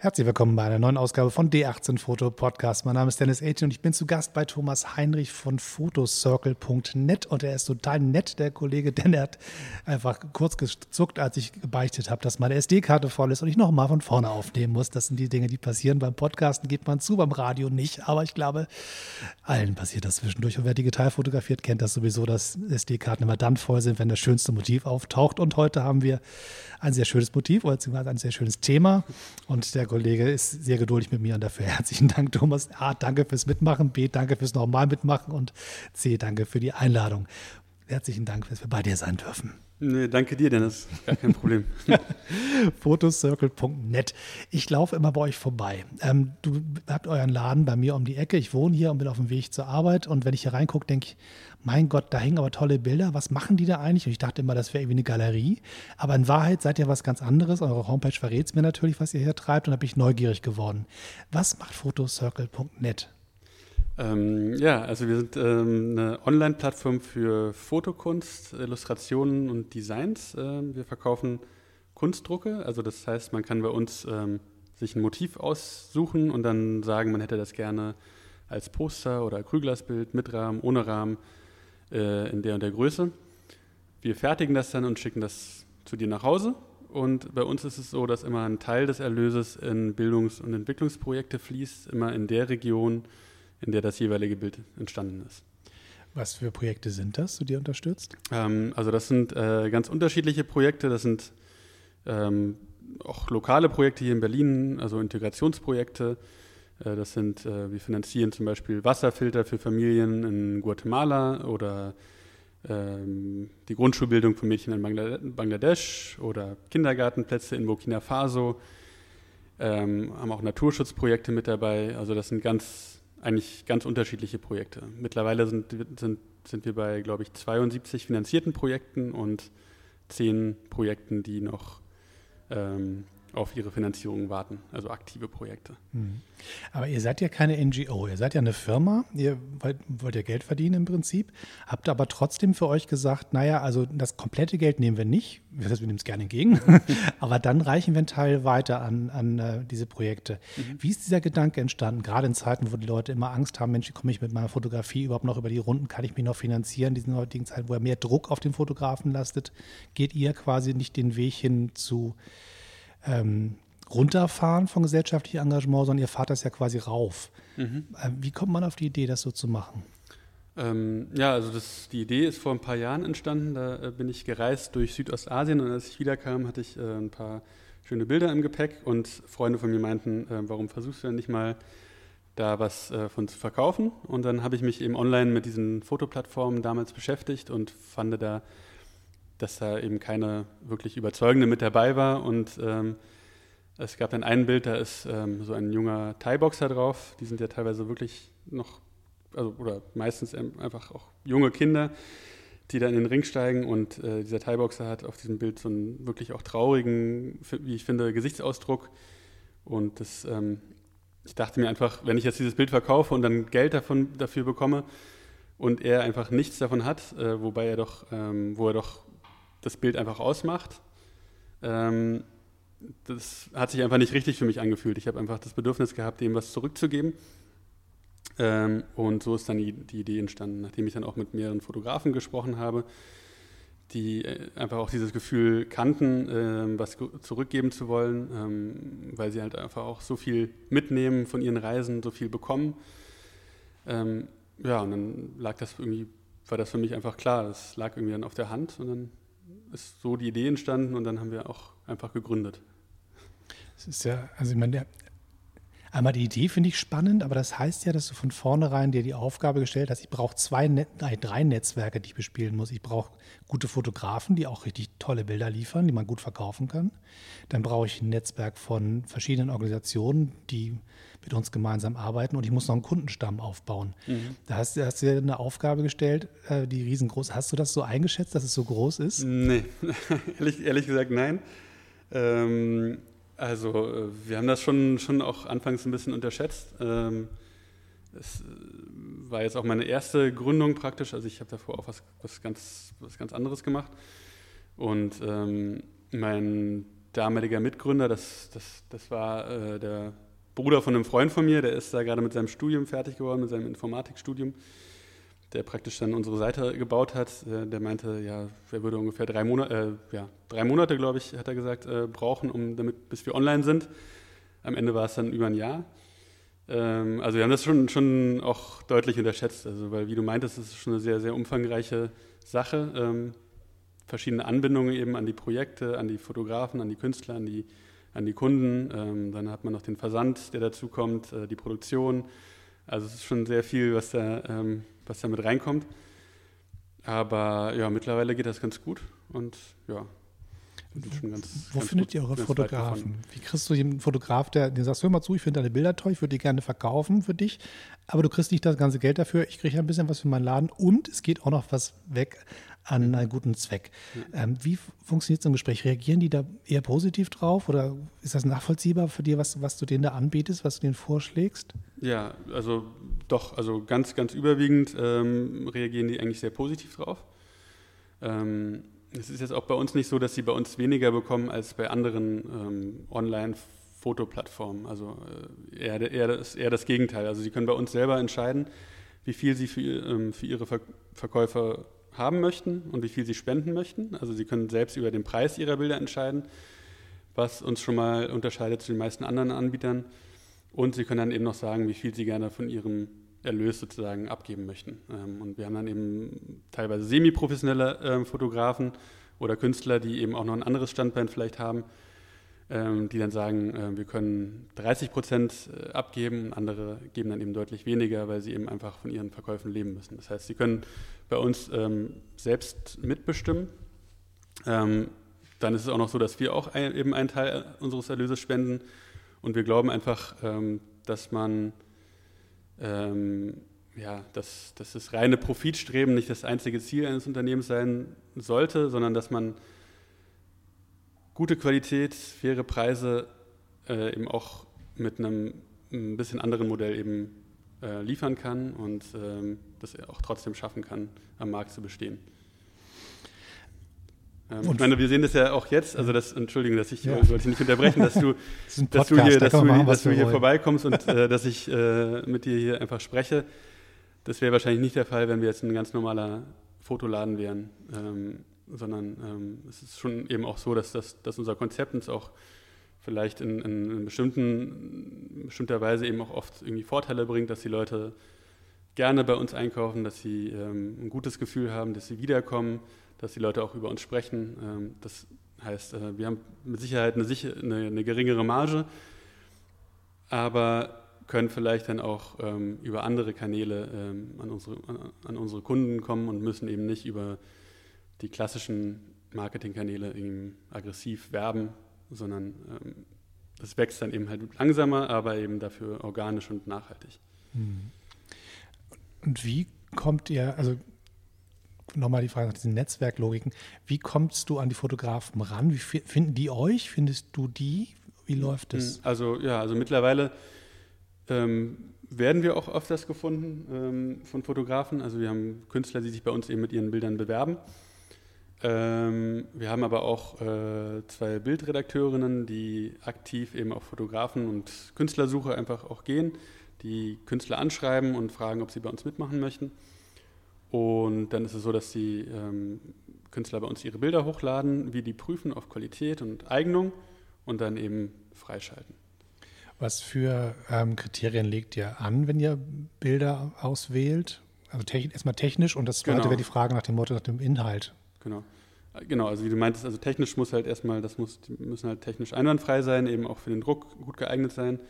Herzlich willkommen bei einer neuen Ausgabe von D18 Foto Podcast. Mein Name ist Dennis Aitchen und ich bin zu Gast bei Thomas Heinrich von photocircle.net und er ist total nett, der Kollege, denn er hat einfach kurz gezuckt, als ich gebeichtet habe, dass meine SD-Karte voll ist und ich nochmal von vorne aufnehmen muss. Das sind die Dinge, die passieren. Beim Podcasten geht man zu, beim Radio nicht, aber ich glaube, allen passiert das zwischendurch. Und wer digital fotografiert, kennt das sowieso, dass SD-Karten immer dann voll sind, wenn das schönste Motiv auftaucht. Und heute haben wir ein sehr schönes Motiv, beziehungsweise ein sehr schönes Thema und der Kollege ist sehr geduldig mit mir und dafür herzlichen Dank, Thomas. A, danke fürs Mitmachen, B, danke fürs nochmal mitmachen und C, danke für die Einladung. Herzlichen Dank, dass wir bei dir sein dürfen. Nee, danke dir, Dennis. Gar kein Problem. Photocircle.net. Ich laufe immer bei euch vorbei. Ähm, du habt euren Laden bei mir um die Ecke. Ich wohne hier und bin auf dem Weg zur Arbeit. Und wenn ich hier reingucke, denke ich, mein Gott, da hängen aber tolle Bilder. Was machen die da eigentlich? Und ich dachte immer, das wäre irgendwie eine Galerie. Aber in Wahrheit seid ihr was ganz anderes. Eure Homepage verrät es mir natürlich, was ihr hier treibt. Und da bin ich neugierig geworden. Was macht Photocircle.net? Ähm, ja, also wir sind ähm, eine Online-Plattform für Fotokunst, Illustrationen und Designs. Ähm, wir verkaufen Kunstdrucke, also das heißt, man kann bei uns ähm, sich ein Motiv aussuchen und dann sagen, man hätte das gerne als Poster oder Krüglasbild mit Rahmen, ohne Rahmen, äh, in der und der Größe. Wir fertigen das dann und schicken das zu dir nach Hause. Und bei uns ist es so, dass immer ein Teil des Erlöses in Bildungs- und Entwicklungsprojekte fließt, immer in der Region, in der das jeweilige Bild entstanden ist. Was für Projekte sind das, die ihr unterstützt? Ähm, also das sind äh, ganz unterschiedliche Projekte. Das sind ähm, auch lokale Projekte hier in Berlin, also Integrationsprojekte. Äh, das sind, äh, wir finanzieren zum Beispiel Wasserfilter für Familien in Guatemala oder ähm, die Grundschulbildung von Mädchen in Bangladesch oder Kindergartenplätze in Burkina Faso. Ähm, haben auch Naturschutzprojekte mit dabei. Also das sind ganz eigentlich ganz unterschiedliche Projekte. Mittlerweile sind, sind, sind wir bei, glaube ich, 72 finanzierten Projekten und zehn Projekten, die noch ähm, auf ihre Finanzierung warten, also aktive Projekte. Mhm. Aber ihr seid ja keine NGO, ihr seid ja eine Firma, ihr wollt, wollt ja Geld verdienen im Prinzip, habt aber trotzdem für euch gesagt, naja, also das komplette Geld nehmen wir nicht, das heißt, wir nehmen es gerne entgegen, aber dann reichen wir einen Teil weiter an, an uh, diese Projekte. Mhm. Wie ist dieser Gedanke entstanden, gerade in Zeiten, wo die Leute immer Angst haben, Mensch, komme ich mit meiner Fotografie überhaupt noch über die Runden, kann ich mich noch finanzieren, in diesen heutigen Zeiten, wo er mehr Druck auf den Fotografen lastet, geht ihr quasi nicht den Weg hin zu ähm, runterfahren von gesellschaftlichem Engagement, sondern ihr fahrt das ja quasi rauf. Mhm. Ähm, wie kommt man auf die Idee, das so zu machen? Ähm, ja, also das, die Idee ist vor ein paar Jahren entstanden. Da äh, bin ich gereist durch Südostasien und als ich wiederkam, hatte ich äh, ein paar schöne Bilder im Gepäck und Freunde von mir meinten, äh, warum versuchst du denn nicht mal da was äh, von zu verkaufen? Und dann habe ich mich eben online mit diesen Fotoplattformen damals beschäftigt und fand da dass da eben keine wirklich überzeugende mit dabei war. Und ähm, es gab dann ein Bild, da ist ähm, so ein junger Thai-Boxer drauf. Die sind ja teilweise wirklich noch, also, oder meistens einfach auch junge Kinder, die da in den Ring steigen. Und äh, dieser Thai-Boxer hat auf diesem Bild so einen wirklich auch traurigen, wie ich finde, Gesichtsausdruck. Und das, ähm, ich dachte mir einfach, wenn ich jetzt dieses Bild verkaufe und dann Geld davon, dafür bekomme, und er einfach nichts davon hat, äh, wobei er doch, ähm, wo er doch das Bild einfach ausmacht. Ähm, das hat sich einfach nicht richtig für mich angefühlt. Ich habe einfach das Bedürfnis gehabt, dem was zurückzugeben. Ähm, und so ist dann die, die, Idee entstanden, nachdem ich dann auch mit mehreren Fotografen gesprochen habe, die äh, einfach auch dieses Gefühl kannten, äh, was zurückgeben zu wollen, ähm, weil sie halt einfach auch so viel mitnehmen von ihren Reisen, so viel bekommen. Ähm, ja, und dann lag das irgendwie, war das für mich einfach klar. Das lag irgendwie dann auf der Hand und dann ist so die Idee entstanden und dann haben wir auch einfach gegründet. Es ist ja, also ich meine, einmal die Idee finde ich spannend, aber das heißt ja, dass du von vornherein dir die Aufgabe gestellt hast, ich brauche zwei, Net nein, drei Netzwerke, die ich bespielen muss. Ich brauche gute Fotografen, die auch richtig tolle Bilder liefern, die man gut verkaufen kann. Dann brauche ich ein Netzwerk von verschiedenen Organisationen, die mit uns gemeinsam arbeiten und ich muss noch einen Kundenstamm aufbauen. Mhm. Da hast, hast, du dir eine Aufgabe gestellt, äh, die riesengroß. Hast du das so eingeschätzt, dass es so groß ist? Nee, ehrlich, ehrlich gesagt nein. Ähm, also äh, wir haben das schon, schon auch anfangs ein bisschen unterschätzt. Ähm, es äh, war jetzt auch meine erste Gründung praktisch. Also ich habe davor auch was, was, ganz, was ganz anderes gemacht. Und ähm, mein damaliger Mitgründer. Das, das, das war äh, der Bruder von einem Freund von mir, der ist da gerade mit seinem Studium fertig geworden, mit seinem Informatikstudium, der praktisch dann unsere Seite gebaut hat. Äh, der meinte, ja, er würde ungefähr drei Monate, äh, ja, drei Monate, glaube ich, hat er gesagt, äh, brauchen, um damit, bis wir online sind. Am Ende war es dann über ein Jahr. Ähm, also wir haben das schon, schon auch deutlich unterschätzt, also weil wie du meintest, ist es schon eine sehr, sehr umfangreiche Sache. Ähm, verschiedene Anbindungen eben an die Projekte, an die Fotografen, an die Künstler, an die, an die Kunden. Ähm, dann hat man noch den Versand, der dazu kommt, äh, die Produktion. Also es ist schon sehr viel, was da, ähm, was da mit reinkommt. Aber ja, mittlerweile geht das ganz gut und ja, Ganz, Wo ganz findet ihr eure Fotografen? Wie kriegst du einen Fotograf, der, der sagt, hör mal zu, ich finde deine Bilder toll, ich würde die gerne verkaufen für dich, aber du kriegst nicht das ganze Geld dafür, ich kriege ein bisschen was für meinen Laden und es geht auch noch was weg an einen guten Zweck. Ähm, wie funktioniert so ein Gespräch? Reagieren die da eher positiv drauf oder ist das nachvollziehbar für dich, was, was du denen da anbietest, was du denen vorschlägst? Ja, also doch, also ganz, ganz überwiegend ähm, reagieren die eigentlich sehr positiv drauf. Ähm, es ist jetzt auch bei uns nicht so, dass sie bei uns weniger bekommen als bei anderen ähm, Online-Fotoplattformen. Also äh, eher, eher, das, eher das Gegenteil. Also sie können bei uns selber entscheiden, wie viel sie für, ähm, für ihre Ver Verkäufer haben möchten und wie viel sie spenden möchten. Also sie können selbst über den Preis ihrer Bilder entscheiden, was uns schon mal unterscheidet zu den meisten anderen Anbietern. Und sie können dann eben noch sagen, wie viel sie gerne von ihrem Erlös sozusagen abgeben möchten. Ähm, und wir haben dann eben teilweise semi-professionelle ähm, Fotografen oder Künstler, die eben auch noch ein anderes Standbein vielleicht haben, ähm, die dann sagen, äh, wir können 30 Prozent äh, abgeben, andere geben dann eben deutlich weniger, weil sie eben einfach von ihren Verkäufen leben müssen. Das heißt, sie können bei uns selbst mitbestimmen. dann ist es auch noch so, dass wir auch eben einen Teil unseres Erlöses spenden und wir glauben einfach, dass man ähm, ja, dass, dass das reine Profitstreben nicht das einzige Ziel eines Unternehmens sein sollte, sondern dass man gute Qualität, faire Preise äh, eben auch mit einem ein bisschen anderen Modell eben äh, liefern kann und ähm, das auch trotzdem schaffen kann, am Markt zu bestehen. Ähm, ich meine, wir sehen das ja auch jetzt, also das, Entschuldigung, dass ich ja. wollte ich nicht unterbrechen, dass du, das dass du hier, dass da du, machen, dass du hier vorbeikommst und äh, dass ich äh, mit dir hier einfach spreche. Das wäre wahrscheinlich nicht der Fall, wenn wir jetzt ein ganz normaler Fotoladen wären, ähm, sondern ähm, es ist schon eben auch so, dass, das, dass unser Konzept uns auch vielleicht in, in, in bestimmten, bestimmter Weise eben auch oft irgendwie Vorteile bringt, dass die Leute gerne bei uns einkaufen, dass sie ähm, ein gutes Gefühl haben, dass sie wiederkommen, dass die Leute auch über uns sprechen. Ähm, das heißt, äh, wir haben mit Sicherheit eine, eine, eine geringere Marge, aber können vielleicht dann auch ähm, über andere Kanäle ähm, an, unsere, an unsere Kunden kommen und müssen eben nicht über die klassischen Marketingkanäle aggressiv werben, sondern das wächst dann eben halt langsamer, aber eben dafür organisch und nachhaltig. Hm. Und wie kommt ihr, also nochmal die Frage nach diesen Netzwerklogiken. Wie kommst du an die Fotografen ran? Wie finden die euch? Findest du die? Wie läuft das? Hm, also ja, also mittlerweile ähm, werden wir auch öfters gefunden ähm, von Fotografen. Also wir haben Künstler, die sich bei uns eben mit ihren Bildern bewerben. Ähm, wir haben aber auch äh, zwei Bildredakteurinnen, die aktiv eben auf Fotografen und Künstlersuche einfach auch gehen, die Künstler anschreiben und fragen, ob sie bei uns mitmachen möchten. Und dann ist es so, dass die ähm, Künstler bei uns ihre Bilder hochladen, wir die prüfen auf Qualität und Eignung und dann eben freischalten. Was für ähm, Kriterien legt ihr an, wenn ihr Bilder auswählt? Also techn erstmal technisch und das zweite genau. wäre die Frage nach dem Motto, nach dem Inhalt. Genau. Genau, also wie du meintest, also technisch muss halt erstmal, das muss, müssen halt technisch einwandfrei sein, eben auch für den Druck gut geeignet sein.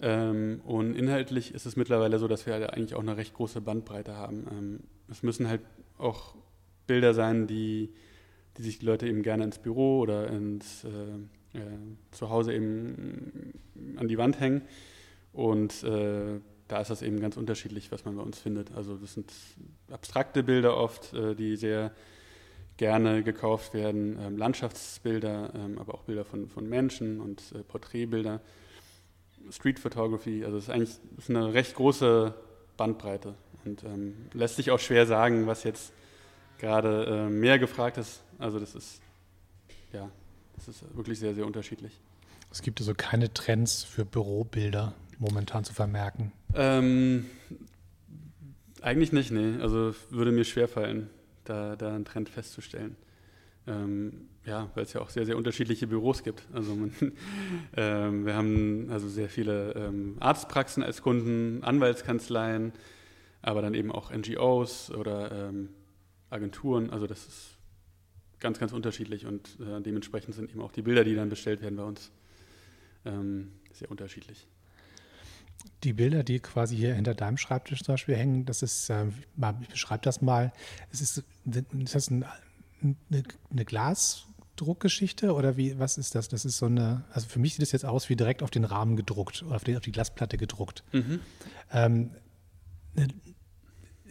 Ähm, und inhaltlich ist es mittlerweile so, dass wir halt eigentlich auch eine recht große Bandbreite haben. Ähm, es müssen halt auch Bilder sein, die, die sich die Leute eben gerne ins Büro oder ins äh, äh, zu Hause eben an die Wand hängen. Und äh, da ist das eben ganz unterschiedlich, was man bei uns findet. Also das sind abstrakte Bilder oft, äh, die sehr gerne gekauft werden, ähm, Landschaftsbilder, ähm, aber auch Bilder von, von Menschen und äh, Porträtbilder. Street Photography. Also es ist eigentlich ist eine recht große Bandbreite und ähm, lässt sich auch schwer sagen, was jetzt gerade äh, mehr gefragt ist. Also das ist ja Das ist wirklich sehr, sehr unterschiedlich. Es gibt also keine Trends für Bürobilder momentan zu vermerken. Ähm, eigentlich nicht, nee. Also würde mir schwerfallen, da, da einen Trend festzustellen. Ähm, ja, weil es ja auch sehr, sehr unterschiedliche Büros gibt. Also man, ähm, wir haben also sehr viele ähm, Arztpraxen als Kunden, Anwaltskanzleien, aber dann eben auch NGOs oder ähm, Agenturen. Also das ist ganz, ganz unterschiedlich und äh, dementsprechend sind eben auch die Bilder, die dann bestellt werden bei uns, ähm, sehr unterschiedlich. Die Bilder, die quasi hier hinter deinem Schreibtisch zum Beispiel hängen, das ist, äh, ich beschreibe das mal, es ist, das ein, eine, eine Glasdruckgeschichte oder wie, was ist das? Das ist so eine, also für mich sieht es jetzt aus wie direkt auf den Rahmen gedruckt oder auf die, auf die Glasplatte gedruckt. Mhm. Ähm,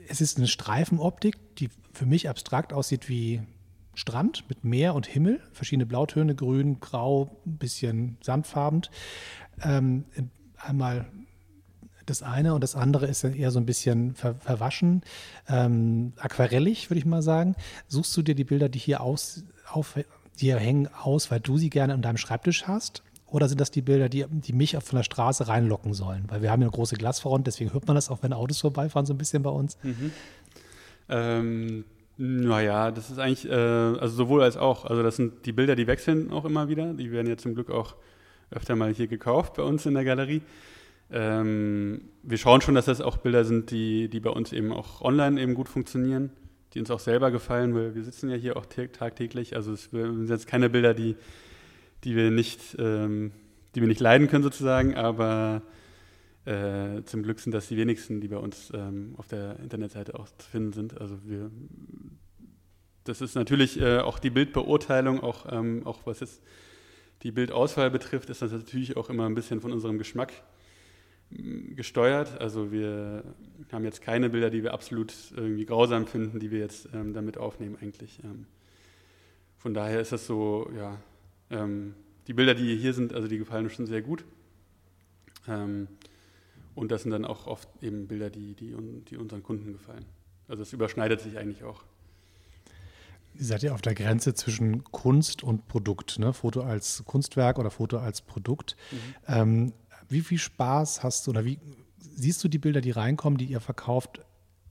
es ist eine Streifenoptik, die für mich abstrakt aussieht wie Strand mit Meer und Himmel, verschiedene Blautöne, grün, grau, ein bisschen sandfarben. Ähm, einmal das eine und das andere ist eher so ein bisschen ver verwaschen, ähm, aquarellig, würde ich mal sagen. Suchst du dir die Bilder, die hier aus, auf, die hängen, aus, weil du sie gerne an deinem Schreibtisch hast? Oder sind das die Bilder, die, die mich von der Straße reinlocken sollen? Weil wir haben ja eine große Glasfront, deswegen hört man das auch, wenn Autos vorbeifahren, so ein bisschen bei uns. Mhm. Ähm, naja, das ist eigentlich, äh, also sowohl als auch. Also das sind die Bilder, die wechseln auch immer wieder. Die werden ja zum Glück auch öfter mal hier gekauft bei uns in der Galerie. Ähm, wir schauen schon, dass das auch Bilder sind, die, die bei uns eben auch online eben gut funktionieren, die uns auch selber gefallen, weil wir sitzen ja hier auch tagtäglich. Also es sind jetzt keine Bilder, die, die wir nicht, ähm, die wir nicht leiden können sozusagen, aber äh, zum Glück sind das die wenigsten, die bei uns ähm, auf der Internetseite auch zu finden sind. Also wir, das ist natürlich äh, auch die Bildbeurteilung, auch, ähm, auch was es die Bildauswahl betrifft, ist das natürlich auch immer ein bisschen von unserem Geschmack gesteuert. Also wir haben jetzt keine Bilder, die wir absolut irgendwie grausam finden, die wir jetzt ähm, damit aufnehmen eigentlich. Ähm, von daher ist das so, ja, ähm, die Bilder, die hier sind, also die gefallen uns schon sehr gut. Ähm, und das sind dann auch oft eben Bilder, die, die, die unseren Kunden gefallen. Also es überschneidet sich eigentlich auch. Ihr seid ja auf der Grenze zwischen Kunst und Produkt, ne? Foto als Kunstwerk oder Foto als Produkt. Mhm. Wie viel Spaß hast du oder wie siehst du die Bilder, die reinkommen, die ihr verkauft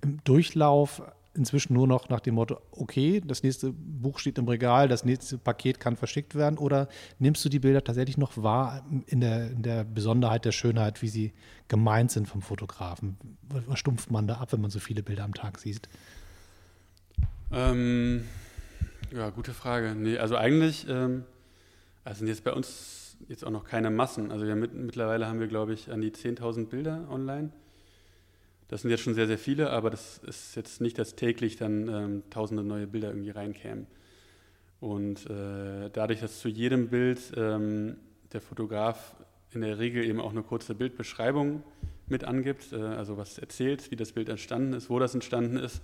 im Durchlauf inzwischen nur noch nach dem Motto, okay, das nächste Buch steht im Regal, das nächste Paket kann verschickt werden oder nimmst du die Bilder tatsächlich noch wahr in der, in der Besonderheit der Schönheit, wie sie gemeint sind vom Fotografen? Was stumpft man da ab, wenn man so viele Bilder am Tag sieht? Ähm, ja, gute Frage. Nee, also eigentlich, ähm, also jetzt bei uns jetzt auch noch keine Massen. Also wir mit, mittlerweile haben wir, glaube ich, an die 10.000 Bilder online. Das sind jetzt schon sehr, sehr viele, aber das ist jetzt nicht, dass täglich dann ähm, tausende neue Bilder irgendwie reinkämen. Und äh, dadurch, dass zu jedem Bild ähm, der Fotograf in der Regel eben auch eine kurze Bildbeschreibung mit angibt, äh, also was erzählt, wie das Bild entstanden ist, wo das entstanden ist,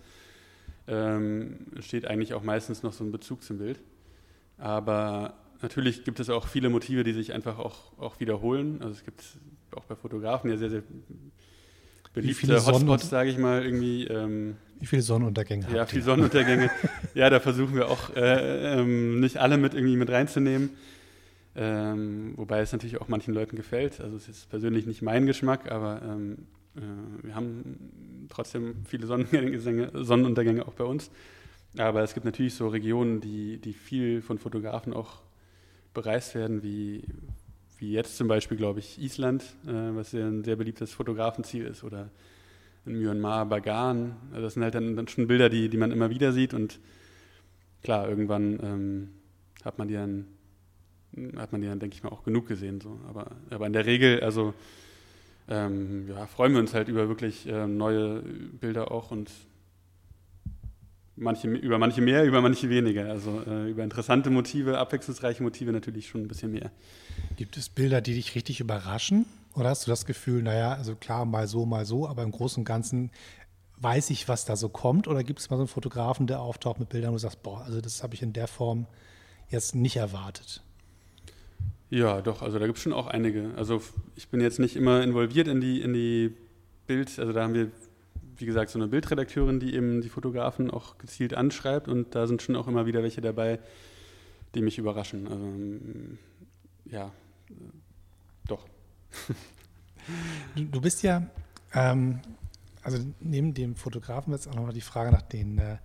ähm, steht eigentlich auch meistens noch so ein Bezug zum Bild. Aber natürlich gibt es auch viele Motive, die sich einfach auch, auch wiederholen. Also es gibt auch bei Fotografen ja sehr, sehr beliebte Hotspots, sage ich mal, irgendwie. Ähm, Wie viele Sonnenuntergänge Ja, viele Sonnenuntergänge. ja, da versuchen wir auch äh, ähm, nicht alle mit irgendwie mit reinzunehmen. Ähm, wobei es natürlich auch manchen Leuten gefällt. Also es ist persönlich nicht mein Geschmack, aber ähm, äh, wir haben trotzdem viele Sonnenuntergänge, Sonnenuntergänge auch bei uns. Aber es gibt natürlich so Regionen, die, die viel von Fotografen auch bereist werden, wie, wie jetzt zum Beispiel, glaube ich, Island, äh, was ja ein sehr beliebtes Fotografenziel ist, oder in Myanmar, Bagan. Also das sind halt dann, dann, schon Bilder, die, die man immer wieder sieht und klar, irgendwann ähm, hat man die dann, hat man die dann, denke ich mal, auch genug gesehen. So. Aber, aber in der Regel, also ähm, ja, freuen wir uns halt über wirklich äh, neue Bilder auch und manche, über manche mehr, über manche weniger. Also äh, über interessante Motive, abwechslungsreiche Motive natürlich schon ein bisschen mehr. Gibt es Bilder, die dich richtig überraschen? Oder hast du das Gefühl, naja, also klar, mal so, mal so, aber im Großen und Ganzen weiß ich, was da so kommt? Oder gibt es mal so einen Fotografen, der auftaucht mit Bildern und du sagst, boah, also das habe ich in der Form jetzt nicht erwartet? Ja, doch, also da gibt es schon auch einige. Also ich bin jetzt nicht immer involviert in die, in die Bild, also da haben wir wie gesagt, so eine Bildredakteurin, die eben die Fotografen auch gezielt anschreibt und da sind schon auch immer wieder welche dabei, die mich überraschen. Ähm, ja, äh, doch. du, bist ja, ähm, also neben dem Fotografen jetzt auch nochmal die Frage nach den äh,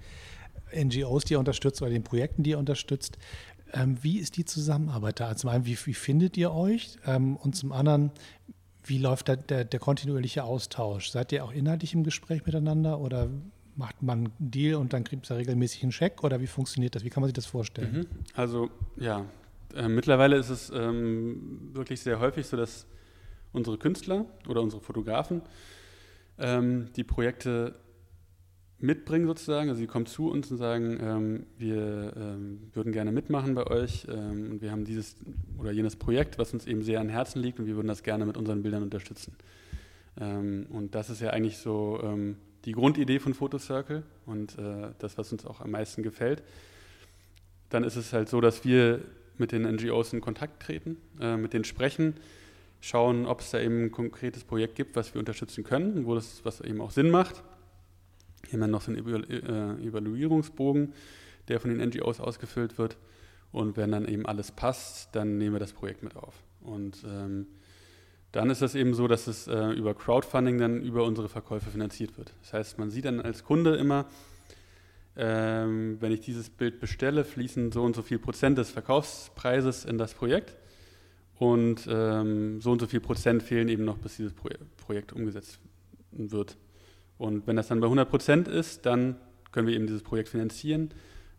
NGOs, die ihr unterstützt oder den Projekten, die ihr unterstützt. Ähm, wie ist die Zusammenarbeit da? Zum einen, wie, wie findet ihr euch? Ähm, und zum anderen, wie läuft da der, der, kontinuierliche Austausch? Seid ihr auch inhaltlich im Gespräch miteinander oder macht man einen Deal und dann kriegt ihr regelmäßig einen Scheck oder wie funktioniert das? Wie kann man sich das vorstellen? Mhm. Also ja, äh, mittlerweile ist es ähm, wirklich sehr häufig so, dass unsere Künstler oder unsere Fotografen ähm, die Projekte mitbringen sozusagen. Also sie kommen zu uns und sagen, ähm, wir ähm, würden gerne mitmachen bei euch ähm, und wir haben dieses oder jenes Projekt, was uns eben sehr an Herzen liegt und wir würden das gerne mit unseren Bildern unterstützen. Ähm, und das ist ja eigentlich so ähm, die Grundidee von Photocircle und äh, das, was uns auch am meisten gefällt. Dann ist es halt so, dass wir mit den NGOs in Kontakt treten, äh, mit denen sprechen, schauen, ob es da eben ein konkretes Projekt gibt, was wir unterstützen können, wo das was eben auch Sinn macht. Hier haben wir noch so einen äh, Evaluierungsbogen, der von den NGOs ausgefüllt wird. Und wenn dann eben alles passt, dann nehmen wir das Projekt mit auf. Und ähm, dann ist das eben so, dass es äh, über Crowdfunding dann über unsere Verkäufe finanziert wird. Das heißt, man sieht dann als Kunde immer, ähm, wenn ich dieses Bild bestelle, fließen so und so viel Prozent des Verkaufspreises in das Projekt und ähm, so und so viel Prozent fehlen eben noch, bis dieses Pro Projekt umgesetzt wird. Und wenn das dann bei 100 Prozent ist, dann können wir eben dieses Projekt finanzieren,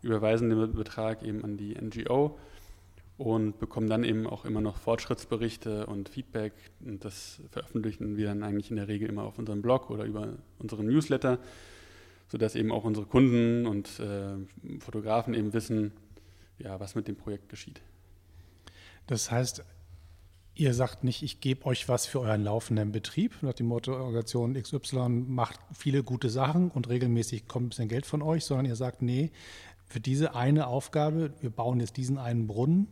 überweisen den Betrag eben an die NGO und bekommen dann eben auch immer noch Fortschrittsberichte und Feedback. Und das veröffentlichen wir dann eigentlich in der Regel immer auf unserem Blog oder über unseren Newsletter, sodass eben auch unsere Kunden und äh, Fotografen eben wissen, ja, was mit dem Projekt geschieht. Das heißt, ihr sagt nicht, ich gebe euch was für euren laufenden Betrieb, nach dem Motto, Organisation XY macht viele gute Sachen und regelmäßig kommt ein bisschen Geld von euch, sondern ihr sagt, nee, für diese eine Aufgabe, wir bauen jetzt diesen einen Brunnen,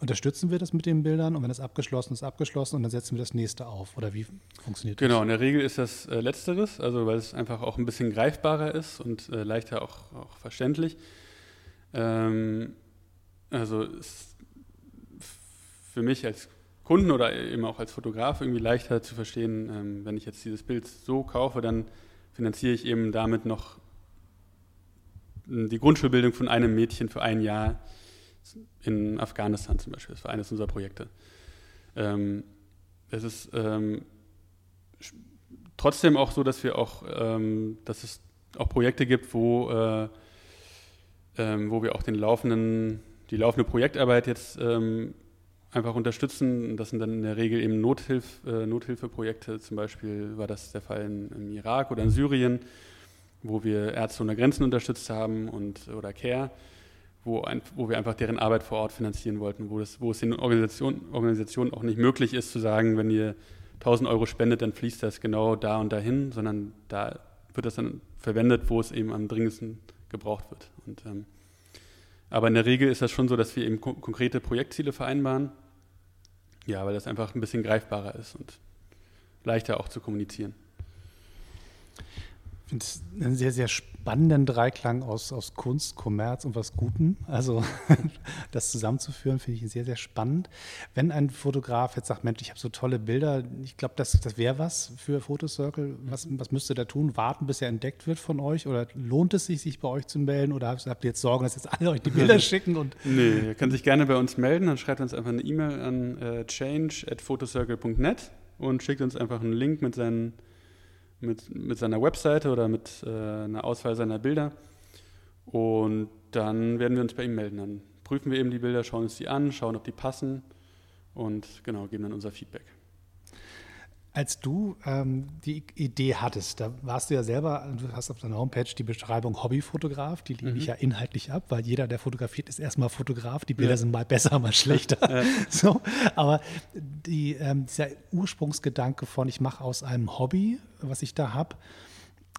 unterstützen wir das mit den Bildern und wenn das abgeschlossen ist, abgeschlossen und dann setzen wir das nächste auf. Oder wie funktioniert das? Genau, in der Regel ist das äh, Letzteres, also weil es einfach auch ein bisschen greifbarer ist und äh, leichter auch, auch verständlich. Ähm, also für mich als Kunden oder eben auch als Fotograf irgendwie leichter zu verstehen, ähm, wenn ich jetzt dieses Bild so kaufe, dann finanziere ich eben damit noch die Grundschulbildung von einem Mädchen für ein Jahr in Afghanistan zum Beispiel. Das war eines unserer Projekte. Ähm, es ist ähm, trotzdem auch so, dass wir auch, ähm, dass es auch Projekte gibt, wo, äh, ähm, wo wir auch den laufenden, die laufende Projektarbeit jetzt ähm, einfach unterstützen. Das sind dann in der Regel eben Nothilf, äh, Nothilfeprojekte. Zum Beispiel war das der Fall in, im Irak oder in Syrien wo wir Ärzte ohne Grenzen unterstützt haben und oder CARE, wo, ein, wo wir einfach deren Arbeit vor Ort finanzieren wollten, wo, das, wo es den Organisationen Organisation auch nicht möglich ist zu sagen, wenn ihr 1000 Euro spendet, dann fließt das genau da und dahin, sondern da wird das dann verwendet, wo es eben am dringendsten gebraucht wird. Und, ähm, aber in der Regel ist das schon so, dass wir eben ko konkrete Projektziele vereinbaren, ja, weil das einfach ein bisschen greifbarer ist und leichter auch zu kommunizieren finde es einen sehr, sehr spannenden Dreiklang aus, aus Kunst, Kommerz und was Guten. Also das zusammenzuführen, finde ich sehr, sehr spannend. Wenn ein Fotograf jetzt sagt, Mensch, ich habe so tolle Bilder, ich glaube, das, das wäre was für Fotocircle. Was, was müsste er tun? Warten, bis er entdeckt wird von euch? Oder lohnt es sich, sich bei euch zu melden? Oder habt ihr jetzt Sorgen, dass jetzt alle euch die Bilder schicken? Und nee, ihr könnt sich gerne bei uns melden. Dann schreibt uns einfach eine E-Mail an äh, change at photocircle.net und schickt uns einfach einen Link mit seinen mit, mit seiner Webseite oder mit äh, einer Auswahl seiner Bilder. Und dann werden wir uns bei ihm melden. Dann prüfen wir eben die Bilder, schauen uns die an, schauen, ob die passen und genau, geben dann unser Feedback. Als du ähm, die Idee hattest, da warst du ja selber, du hast auf deiner Homepage die Beschreibung Hobbyfotograf, die liebe mhm. ich ja inhaltlich ab, weil jeder, der fotografiert, ist erstmal Fotograf. Die Bilder ja. sind mal besser, mal schlechter. Ja. So, aber die, ähm, dieser Ursprungsgedanke von, ich mache aus einem Hobby, was ich da habe,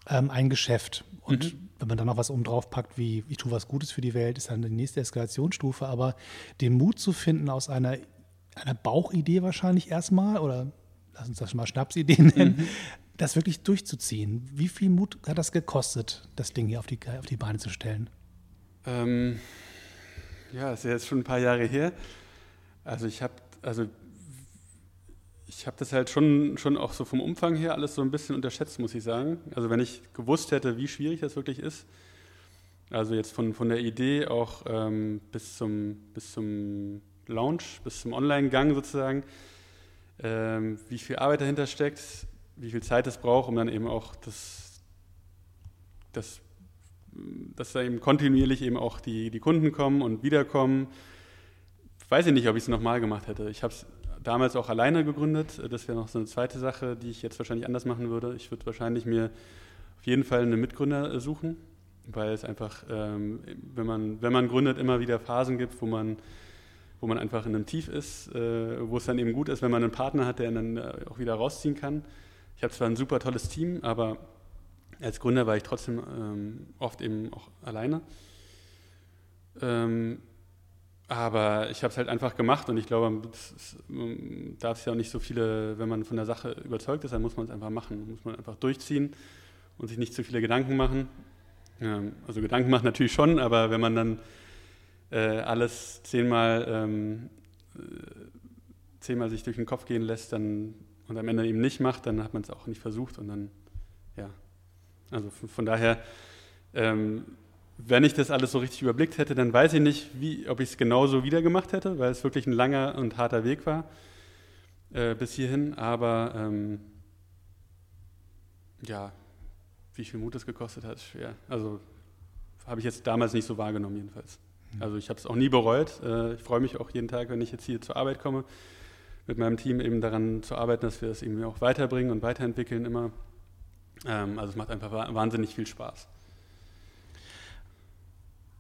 ähm, ein Geschäft. Und mhm. wenn man dann noch was oben drauf packt, wie ich tue was Gutes für die Welt, ist dann die nächste Eskalationsstufe. Aber den Mut zu finden aus einer, einer Bauchidee wahrscheinlich erstmal oder lass uns das mal Schnapsideen nennen, mhm. das wirklich durchzuziehen. Wie viel Mut hat das gekostet, das Ding hier auf die, auf die Beine zu stellen? Ähm, Ja, ist ja jetzt schon ein paar Jahre her. Also ich habe also ich habe das halt schon, schon auch so vom Umfang her alles so ein bisschen unterschätzt, muss ich sagen. Also wenn ich gewusst hätte, wie schwierig das wirklich ist, also jetzt von, von der Idee auch ähm, bis, zum, bis zum Launch, bis zum Online-Gang sozusagen, ähm, wie viel Arbeit dahinter steckt, wie viel Zeit es braucht, um dann eben auch das, das dass da eben kontinuierlich eben auch die, die Kunden kommen und wiederkommen. Weiß ich nicht, ob ich es nochmal gemacht hätte. Ich habe es damals auch alleine gegründet. Das wäre noch so eine zweite Sache, die ich jetzt wahrscheinlich anders machen würde. Ich würde wahrscheinlich mir auf jeden Fall einen Mitgründer suchen, weil es einfach, ähm, wenn, man, wenn man gründet, immer wieder Phasen gibt, wo man, wo man einfach in einem Tief ist, äh, wo es dann eben gut ist, wenn man einen Partner hat, der dann äh, auch wieder rausziehen kann. Ich habe zwar ein super tolles Team, aber als Gründer war ich trotzdem ähm, oft eben auch alleine. Ähm, aber ich habe es halt einfach gemacht und ich glaube, man darf es ja auch nicht so viele, wenn man von der Sache überzeugt ist, dann muss man es einfach machen. Muss man einfach durchziehen und sich nicht zu viele Gedanken machen. Ähm, also Gedanken machen natürlich schon, aber wenn man dann äh, alles zehnmal, ähm, äh, zehnmal sich durch den Kopf gehen lässt dann, und am Ende eben nicht macht, dann hat man es auch nicht versucht und dann, ja. Also von, daher ähm, wenn ich das alles so richtig überblickt hätte, dann weiß ich nicht, wie, ob ich es genauso wieder gemacht hätte, weil es wirklich ein langer und harter Weg war äh, bis hierhin. Aber ähm, ja, wie viel Mut es gekostet hat, schwer. Also habe ich jetzt damals nicht so wahrgenommen jedenfalls. Also ich habe es auch nie bereut. Äh, ich freue mich auch jeden Tag, wenn ich jetzt hier zur Arbeit komme, mit meinem Team eben daran zu arbeiten, dass wir das irgendwie auch weiterbringen und weiterentwickeln immer. Ähm, also es macht einfach wahnsinnig viel Spaß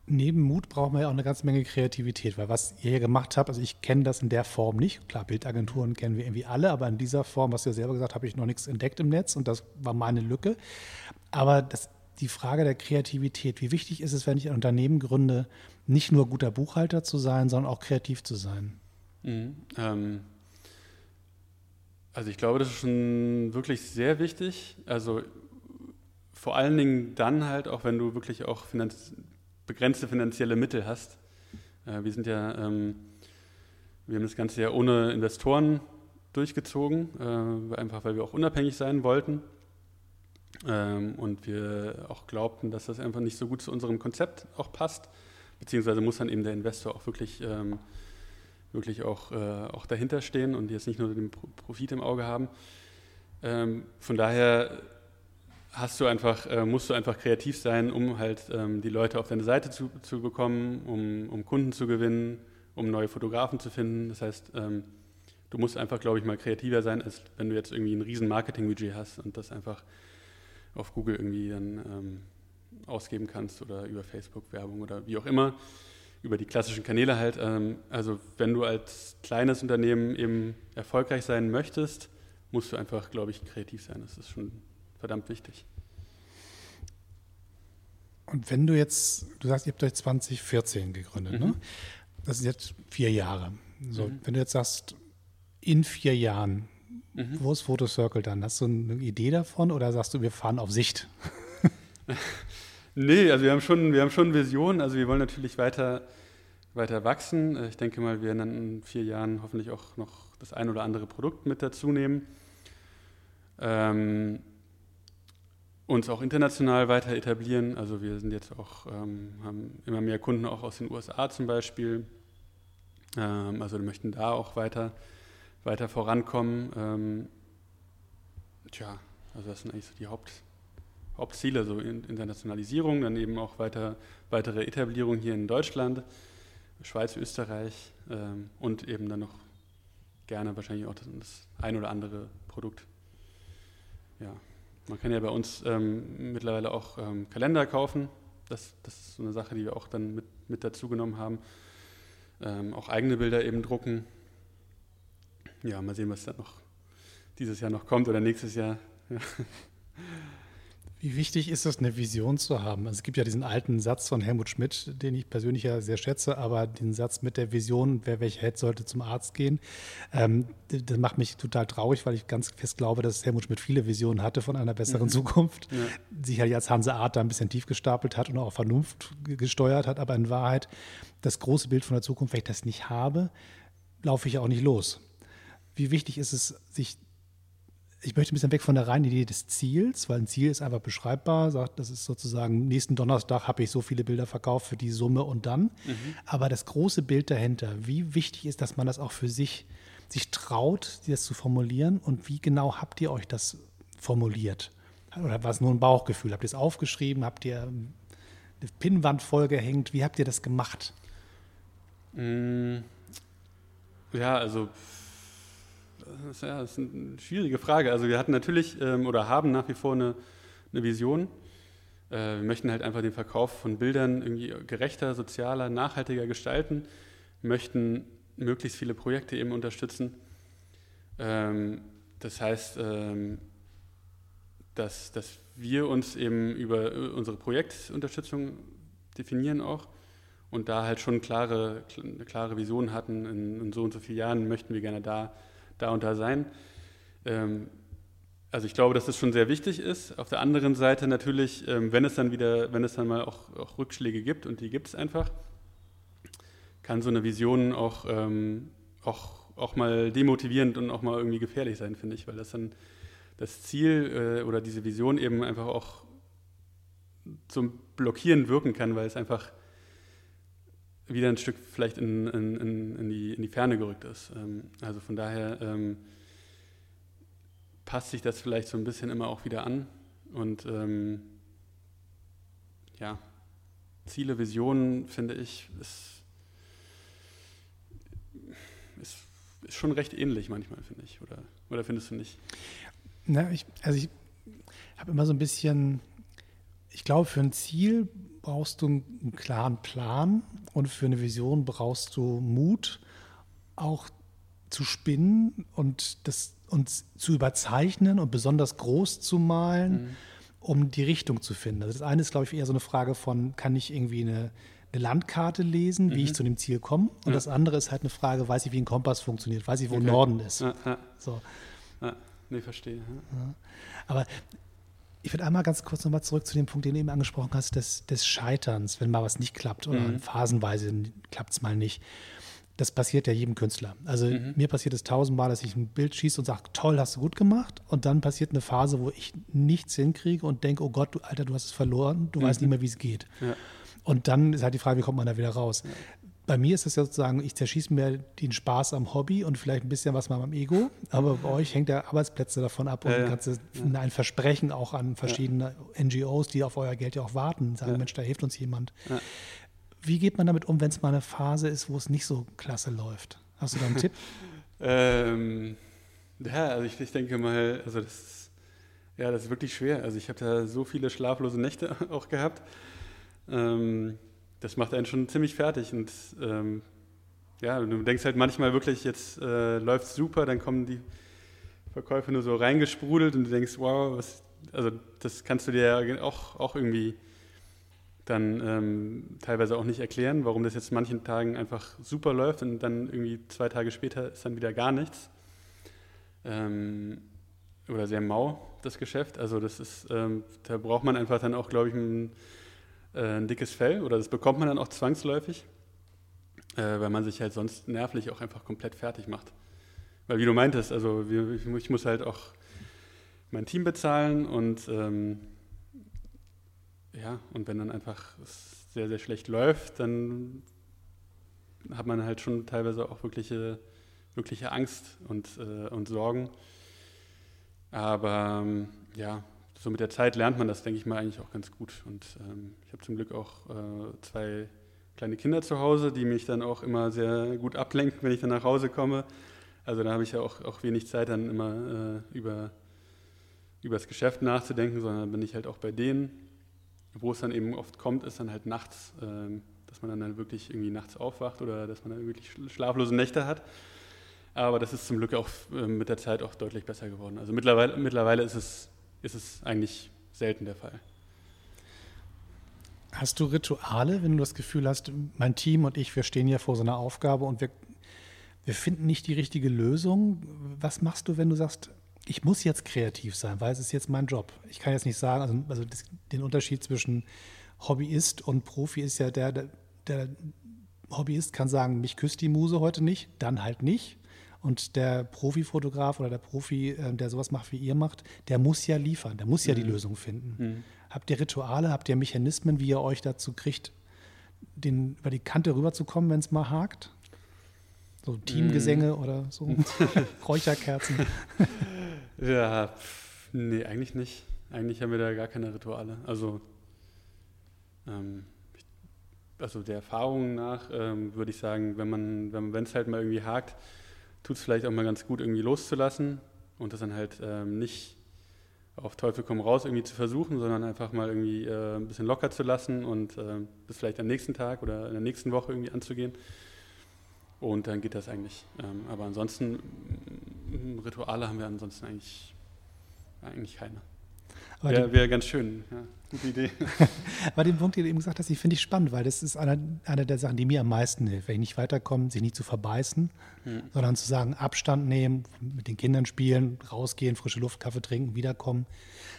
neben Mut brauchen wir ja auch eine ganze Menge Kreativität, weil was ihr hier gemacht habt, also ich kenne das in der Form nicht. Klar, Bildagenturen kennen wir irgendwie alle, aber in dieser Form, was ihr selber gesagt habt, habe ich noch nichts entdeckt im Netz und das war meine Lücke. Aber das, die Frage der Kreativität, wie wichtig ist es, wenn ich ein Unternehmen gründe, nicht nur guter Buchhalter zu sein, sondern auch kreativ zu sein? Mhm, ähm, also ich glaube, das ist schon wirklich sehr wichtig. Also vor allen Dingen dann halt, auch wenn du wirklich auch finanz begrenzte finanzielle Mittel hast. Äh, wir sind ja, ähm, wir haben das Ganze ja ohne Investoren durchgezogen, äh, einfach weil wir auch unabhängig sein wollten. Ähm, und wir auch glaubten, dass das einfach nicht so gut zu unserem Konzept auch passt. Beziehungsweise muss dann eben der Investor auch wirklich, ähm, wirklich auch, äh, auch dahinter stehen und jetzt nicht nur den Profit im Auge haben. Ähm, von daher hast du einfach, äh, musst du einfach kreativ sein, um halt ähm, die Leute auf deine Seite zu, zu bekommen, um, um, Kunden zu gewinnen, um neue Fotografen zu finden. Das heißt, ähm, du musst einfach, glaube ich, mal kreativer sein, als wenn du jetzt irgendwie ein riesen Marketingbudget hast und das einfach auf Google irgendwie dann ähm, ausgeben kannst oder über Facebook-Werbung oder wie auch immer, über die klassischen Kanäle halt. Ähm, also wenn du als kleines Unternehmen eben erfolgreich sein möchtest, musst du einfach, glaube ich, kreativ sein. Das ist schon verdammt wichtig. Und wenn du jetzt, du sagst, ihr habt euch 2014 gegründet, ne? mhm. ne? Das sind jetzt vier Jahre. So, mhm. wenn du jetzt sagst, in vier Jahren, mhm. wo ist Photocircle dann? Hast du eine Idee davon oder sagst du, wir fahren auf Sicht? nee, also wir haben schon, wir haben schon Visionen. Also wir wollen natürlich weiter, weiter wachsen. Ich denke mal, wir werden in vier Jahren hoffentlich auch noch das ein oder andere Produkt mit dazu nehmen. Ähm, uns auch international weiter etablieren. Also wir sind jetzt auch, ähm, haben immer mehr Kunden auch aus den USA zum Beispiel. Ähm, also wir möchten da auch weiter, weiter vorankommen. Ähm, tja, also das sind eigentlich so die Haupt, Hauptziele, so Internationalisierung, dann eben auch weiter, weitere Etablierung hier in Deutschland, Schweiz, Österreich ähm, und eben dann noch gerne wahrscheinlich auch das, das ein oder andere Produkt. Ja. Man kann ja bei uns ähm, mittlerweile auch ähm, Kalender kaufen. Das, das, ist so eine Sache, die wir auch dann mit, mit dazu genommen haben. Ähm, auch eigene Bilder eben drucken. Ja, mal sehen, was dann noch dieses Jahr noch kommt oder nächstes Jahr. Ja. Wie wichtig ist es, eine Vision zu haben? Also es gibt ja diesen alten Satz von Helmut Schmidt, den ich persönlich ja sehr schätze, aber den Satz mit der Vision, wer welche hätte, sollte zum Arzt gehen, ähm, das macht mich total traurig, weil ich ganz fest glaube, dass Helmut Schmidt viele Visionen hatte von einer besseren mhm. Zukunft, ja. sich halt als Hanse Art da ein bisschen tief gestapelt hat und auch Vernunft gesteuert hat, aber in Wahrheit das große Bild von der Zukunft, wenn ich das nicht habe, laufe ich ja auch nicht los. Wie wichtig ist es, sich ich möchte ein bisschen weg von der reinen Idee des Ziels, weil ein Ziel ist einfach beschreibbar. Sagt, das ist sozusagen, nächsten Donnerstag habe ich so viele Bilder verkauft für die Summe und dann. Mhm. Aber das große Bild dahinter, wie wichtig ist, dass man das auch für sich, sich traut, das zu formulieren und wie genau habt ihr euch das formuliert? Oder war es nur ein Bauchgefühl? Habt ihr es aufgeschrieben? Habt ihr eine Pinnwand vollgehängt? Wie habt ihr das gemacht? Mm. Ja, also das ist, ja, das ist eine schwierige Frage. Also wir hatten natürlich ähm, oder haben nach wie vor eine, eine Vision. Äh, wir möchten halt einfach den Verkauf von Bildern irgendwie gerechter, sozialer, nachhaltiger gestalten. Wir möchten möglichst viele Projekte eben unterstützen. Ähm, das heißt, ähm, dass, dass wir uns eben über unsere Projektunterstützung definieren auch und da halt schon klare, eine klare Vision hatten, in, in so und so vielen Jahren möchten wir gerne da da und da sein. Ähm, also ich glaube, dass das schon sehr wichtig ist. Auf der anderen Seite natürlich, ähm, wenn es dann wieder, wenn es dann mal auch, auch Rückschläge gibt und die gibt es einfach, kann so eine Vision auch, ähm, auch, auch mal demotivierend und auch mal irgendwie gefährlich sein, finde ich, weil das dann das Ziel äh, oder diese Vision eben einfach auch zum Blockieren wirken kann, weil es einfach wieder ein Stück vielleicht in, in, in, die, in die Ferne gerückt ist. Ähm, also von daher ähm, passt sich das vielleicht so ein bisschen immer auch wieder an. Und ähm, ja, Ziele, Visionen, finde ich, ist, ist, ist schon recht ähnlich manchmal, finde ich. Oder, oder findest du nicht? Na, ich, also ich habe immer so ein bisschen, ich glaube, für ein Ziel brauchst du einen klaren Plan und für eine Vision brauchst du Mut, auch zu spinnen und das uns zu überzeichnen und besonders groß zu malen, mhm. um die Richtung zu finden. Also das eine ist, glaube ich, eher so eine Frage von, kann ich irgendwie eine, eine Landkarte lesen, wie mhm. ich zu dem Ziel komme? Und ja. das andere ist halt eine Frage, weiß ich, wie ein Kompass funktioniert, weiß ich, wo okay. Norden ist. Ja, ja. So. Ja, nee, verstehe. Aber ich würde einmal ganz kurz nochmal zurück zu dem Punkt, den du eben angesprochen hast, des, des Scheiterns, wenn mal was nicht klappt oder mhm. phasenweise klappt es mal nicht. Das passiert ja jedem Künstler. Also mhm. mir passiert es tausendmal, dass ich ein Bild schieße und sage, toll, hast du gut gemacht. Und dann passiert eine Phase, wo ich nichts hinkriege und denke, oh Gott, du, Alter, du hast es verloren, du mhm. weißt nicht mehr, wie es geht. Ja. Und dann ist halt die Frage, wie kommt man da wieder raus? Ja bei mir ist es ja sozusagen, ich zerschieße mir den Spaß am Hobby und vielleicht ein bisschen was mal am Ego, aber bei euch hängt der Arbeitsplätze davon ab und ja, ja. ja. ein Versprechen auch an verschiedene NGOs, die auf euer Geld ja auch warten, sagen, Mensch, da hilft uns jemand. Wie geht man damit um, wenn es mal eine Phase ist, wo es nicht so klasse läuft? Hast du da einen Tipp? Ähm, ja, also ich, ich, denke mal, also das ist, ja, das ist wirklich schwer. Also ich habe da so viele schlaflose Nächte auch gehabt. Ähm, das macht einen schon ziemlich fertig. Und ähm, ja, du denkst halt manchmal wirklich, jetzt äh, läuft super, dann kommen die Verkäufe nur so reingesprudelt und du denkst, wow, was, also das kannst du dir ja auch, auch irgendwie dann ähm, teilweise auch nicht erklären, warum das jetzt manchen Tagen einfach super läuft und dann irgendwie zwei Tage später ist dann wieder gar nichts. Ähm, oder sehr mau, das Geschäft. Also das ist, ähm, da braucht man einfach dann auch, glaube ich, ein ein dickes Fell oder das bekommt man dann auch zwangsläufig, äh, weil man sich halt sonst nervlich auch einfach komplett fertig macht. Weil wie du meintest, also ich muss halt auch mein Team bezahlen und ähm, ja, und wenn dann einfach es sehr, sehr schlecht läuft, dann hat man halt schon teilweise auch wirkliche, wirkliche Angst und, äh, und Sorgen. Aber ähm, ja, so mit der Zeit lernt man das, denke ich mal, eigentlich auch ganz gut. Und ähm, ich habe zum Glück auch äh, zwei kleine Kinder zu Hause, die mich dann auch immer sehr gut ablenken, wenn ich dann nach Hause komme. Also da habe ich ja auch, auch wenig Zeit, dann immer äh, über, über das Geschäft nachzudenken, sondern bin ich halt auch bei denen. Wo es dann eben oft kommt, ist dann halt nachts, äh, dass man dann halt wirklich irgendwie nachts aufwacht oder dass man dann wirklich schlaflose Nächte hat. Aber das ist zum Glück auch äh, mit der Zeit auch deutlich besser geworden. Also mittlerweile, mittlerweile ist es ist es eigentlich selten der Fall. Hast du Rituale, wenn du das Gefühl hast, mein Team und ich, wir stehen ja vor so einer Aufgabe und wir, wir finden nicht die richtige Lösung? Was machst du, wenn du sagst, ich muss jetzt kreativ sein, weil es ist jetzt mein Job? Ich kann jetzt nicht sagen, also, also das, den Unterschied zwischen Hobbyist und Profi ist ja der, der, der Hobbyist kann sagen, mich küsst die Muse heute nicht, dann halt nicht. Und der Profifotograf oder der Profi, äh, der sowas macht, wie ihr macht, der muss ja liefern, der muss ja mhm. die Lösung finden. Mhm. Habt ihr Rituale, habt ihr Mechanismen, wie ihr euch dazu kriegt, den, über die Kante rüberzukommen, wenn es mal hakt? So Teamgesänge mm. oder so Räucherkerzen. ja, pff, nee, eigentlich nicht. Eigentlich haben wir da gar keine Rituale. Also, ähm, also der Erfahrung nach ähm, würde ich sagen, wenn man, wenn es halt mal irgendwie hakt, tut es vielleicht auch mal ganz gut, irgendwie loszulassen und das dann halt ähm, nicht auf Teufel komm raus irgendwie zu versuchen, sondern einfach mal irgendwie äh, ein bisschen locker zu lassen und äh, bis vielleicht am nächsten Tag oder in der nächsten Woche irgendwie anzugehen. Und dann geht das eigentlich. Ähm, aber ansonsten, Rituale haben wir ansonsten eigentlich, eigentlich keine. Wäre wär ganz schön, ja, gute Idee. Aber den Punkt, den du eben gesagt hast, ich finde ich spannend, weil das ist einer, eine der Sachen, die mir am meisten hilft, wenn ich nicht weiterkomme, sich nicht zu verbeißen, hm. sondern zu sagen, Abstand nehmen, mit den Kindern spielen, rausgehen, frische Luft, Kaffee trinken, wiederkommen.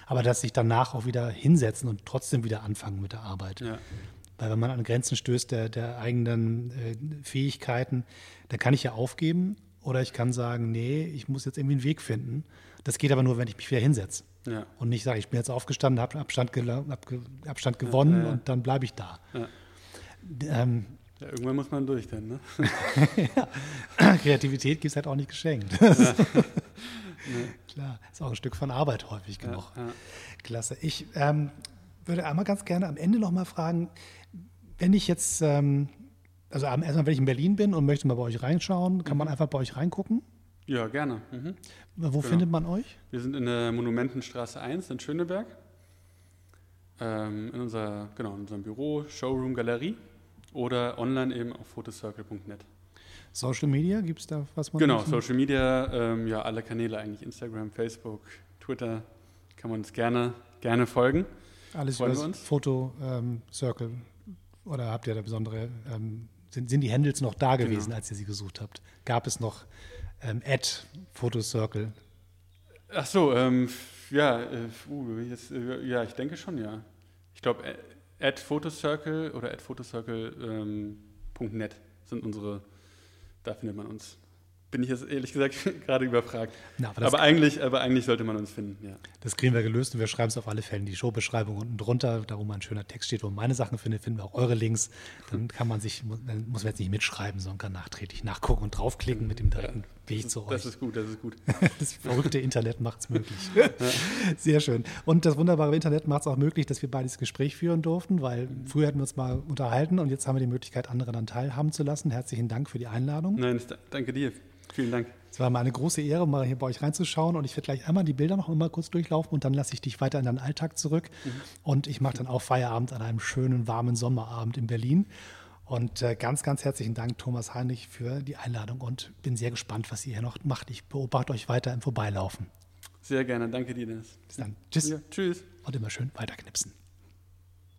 Aber dass sich danach auch wieder hinsetzen und trotzdem wieder anfangen mit der Arbeit. Ja. Weil wenn man an Grenzen stößt der, der eigenen äh, Fähigkeiten, dann kann ich ja aufgeben oder ich kann sagen, nee, ich muss jetzt irgendwie einen Weg finden. Das geht aber nur, wenn ich mich wieder hinsetze. Ja. Und nicht sage, ich bin jetzt aufgestanden, habe Abstand, Abstand gewonnen ja, ja, und dann bleibe ich da. Ähm, irgendwann muss man durch dann, ne? Kreativität gibt es halt auch nicht geschenkt. Klar, ist auch ein Stück von Arbeit häufig genug. Klasse. Ich ähm, würde einmal ganz gerne am Ende noch mal fragen, wenn ich jetzt, ähm, also erstmal, wenn ich in Berlin bin und möchte mal bei euch reinschauen, kann mhm. man einfach bei euch reingucken? Ja, gerne. Mhm. Wo genau. findet man euch? Wir sind in der Monumentenstraße 1 in Schöneberg. Ähm, in, unser, genau, in unserem Büro, Showroom, Galerie oder online eben auf photocircle.net. Social Media, gibt es da was man Genau, Social Media, ähm, ja, alle Kanäle eigentlich, Instagram, Facebook, Twitter, kann man uns gerne, gerne folgen. Alles über das Foto ähm, Circle oder habt ihr da besondere, ähm, sind, sind die Handles noch da genau. gewesen, genau. als ihr sie gesucht habt? Gab es noch ähm, Photocircle? Ach so, ähm, ja, äh, uh, jetzt, äh, ja, ich denke schon, ja. Ich glaube, at Photocircle oder at photocircle.net ähm, sind unsere, da findet man uns bin ich jetzt ehrlich gesagt gerade überfragt. Na, aber, aber eigentlich, aber eigentlich sollte man uns finden, ja. Das kriegen wir gelöst und wir schreiben es auf alle Fälle in die Showbeschreibung unten drunter, da wo mal ein schöner Text steht, wo man meine Sachen findet, finden wir auch eure Links. Dann kann man sich, dann muss man jetzt nicht mitschreiben, sondern kann nachträglich nachgucken und draufklicken mit dem direkten ja, Weg zu euch. Das ist gut, das ist gut. das verrückte Internet macht es möglich. Sehr schön. Und das wunderbare Internet macht es auch möglich, dass wir beide das Gespräch führen durften, weil früher hätten wir uns mal unterhalten und jetzt haben wir die Möglichkeit, andere dann teilhaben zu lassen. Herzlichen Dank für die Einladung. Nein, danke dir. Vielen Dank. Es war mal eine große Ehre, mal hier bei euch reinzuschauen. Und ich werde gleich einmal die Bilder noch einmal kurz durchlaufen und dann lasse ich dich weiter in deinen Alltag zurück. Mhm. Und ich mache dann auch Feierabend an einem schönen, warmen Sommerabend in Berlin. Und äh, ganz, ganz herzlichen Dank, Thomas Heinrich, für die Einladung und bin sehr gespannt, was ihr hier noch macht. Ich beobachte euch weiter im Vorbeilaufen. Sehr gerne. Danke dir, Dennis. Bis dann. Tschüss. Ja, tschüss. Und immer schön weiterknipsen.